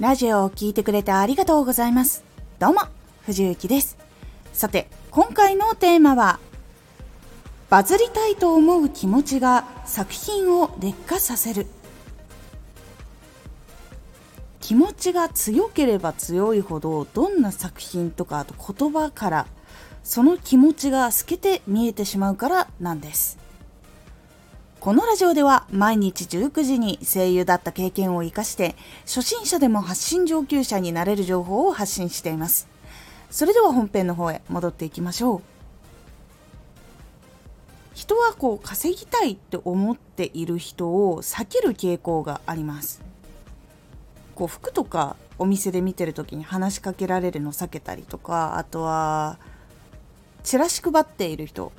ラジオを聴いてくれてありがとうございます。どうも、藤幸です。さて、今回のテーマは、バズりたいと思う気持ちが作品を劣化させる。気持ちが強ければ強いほど、どんな作品とか、あと言葉から、その気持ちが透けて見えてしまうからなんです。このラジオでは毎日19時に声優だった経験を活かして初心者でも発信上級者になれる情報を発信しています。それでは本編の方へ戻っていきましょう。人はこう稼ぎたいって思っている人を避ける傾向があります。こう服とかお店で見てる時に話しかけられるの避けたりとかあとはチラシ配っている人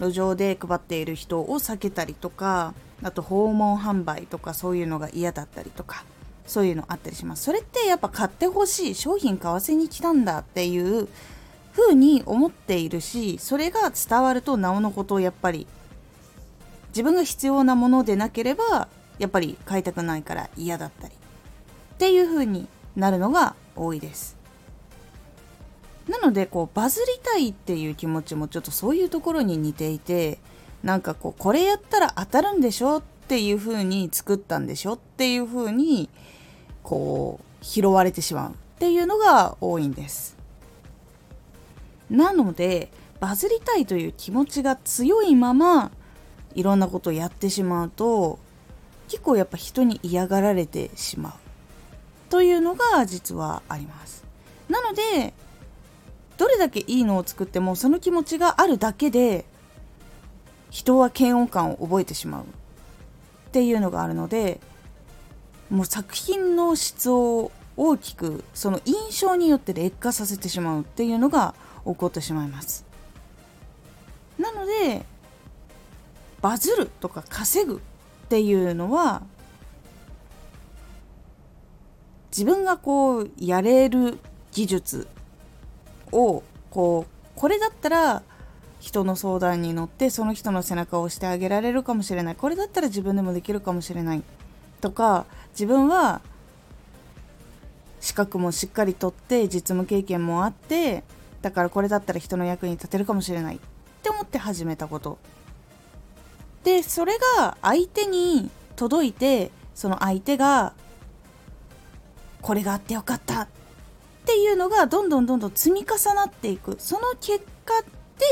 路上で配っている人を避けたりとかあと訪問販売とかそういうのが嫌だったりとかそういうのあったりします。それってやっぱ買ってほしい商品買わせに来たんだっていう風に思っているしそれが伝わるとなおのことをやっぱり自分が必要なものでなければやっぱり買いたくないから嫌だったりっていう風になるのが多いです。なのでこうバズりたいっていう気持ちもちょっとそういうところに似ていてなんかこうこれやったら当たるんでしょっていう風に作ったんでしょっていう風にこう拾われてしまうっていうのが多いんです。なのでバズりたいという気持ちが強いままいろんなことをやってしまうと結構やっぱ人に嫌がられてしまうというのが実はあります。なのでどれだけいいのを作ってもその気持ちがあるだけで人は嫌悪感を覚えてしまう。っていうのがあるのでもう作品の質を大きくその印象によって劣化させてしまうっていうのが起こってしまいます。なのでバズるとか稼ぐっていうのは自分がこうやれる技術をこうこれだったら人の相談に乗ってその人の背中を押してあげられるかもしれない。これだったら自分でもできるかもしれないとか自分は資格もしっかりとって実務経験もあってだからこれだったら人の役に立てるかもしれない。って思って始めたこと。でそれが相手に届いてその相手がこれがあってよかった。っっていうのがどんどんどんどん積み重なっていく。その結果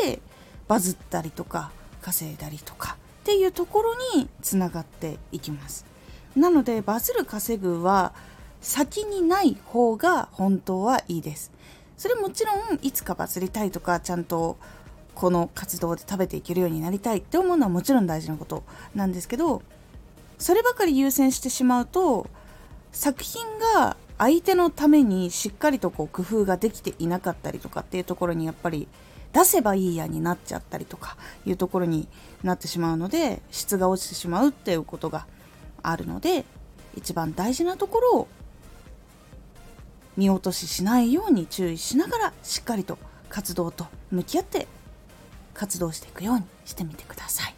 でバズったりとか稼いだりとかっていうところにつながっていきます。なのでバズる稼ぐは先にない方が本当はいいです。それもちろんいつかバズりたいとかちゃんとこの活動で食べていけるようになりたいって思うのはもちろん大事なことなんですけどそればかり優先してしまうと作品が相手のためにしっかりとこう工夫ができていなかったりとかっていうところにやっぱり出せばいいやになっちゃったりとかいうところになってしまうので質が落ちてしまうっていうことがあるので一番大事なところを見落とししないように注意しながらしっかりと活動と向き合って活動していくようにしてみてください。